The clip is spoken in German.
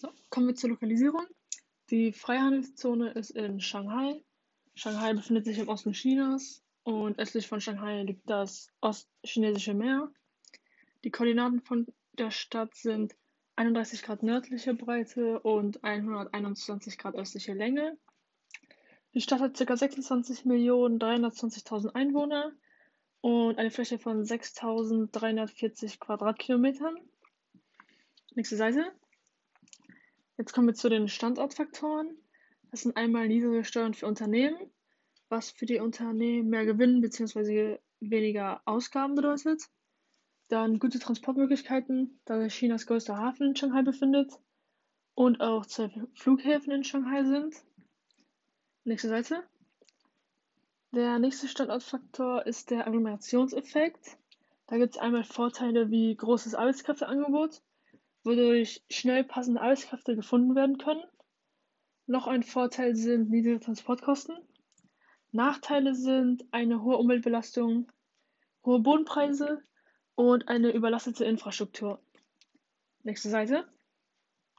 So, kommen wir zur Lokalisierung. Die Freihandelszone ist in Shanghai. Shanghai befindet sich im Osten Chinas und östlich von Shanghai liegt das Ostchinesische Meer. Die Koordinaten von der Stadt sind 31 Grad nördliche Breite und 121 Grad östliche Länge. Die Stadt hat ca. 26.320.000 Einwohner und eine Fläche von 6.340 Quadratkilometern. Nächste Seite. Jetzt kommen wir zu den Standortfaktoren. Das sind einmal niedrige Steuern für Unternehmen, was für die Unternehmen mehr Gewinn bzw. weniger Ausgaben bedeutet. Dann gute Transportmöglichkeiten, da sich Chinas größter Hafen in Shanghai befindet und auch zwei Flughäfen in Shanghai sind. Nächste Seite. Der nächste Standortfaktor ist der Agglomerationseffekt. Da gibt es einmal Vorteile wie großes Arbeitskräfteangebot, wodurch schnell passende Arbeitskräfte gefunden werden können. Noch ein Vorteil sind niedrige Transportkosten. Nachteile sind eine hohe Umweltbelastung, hohe Bodenpreise und eine überlastete Infrastruktur. Nächste Seite.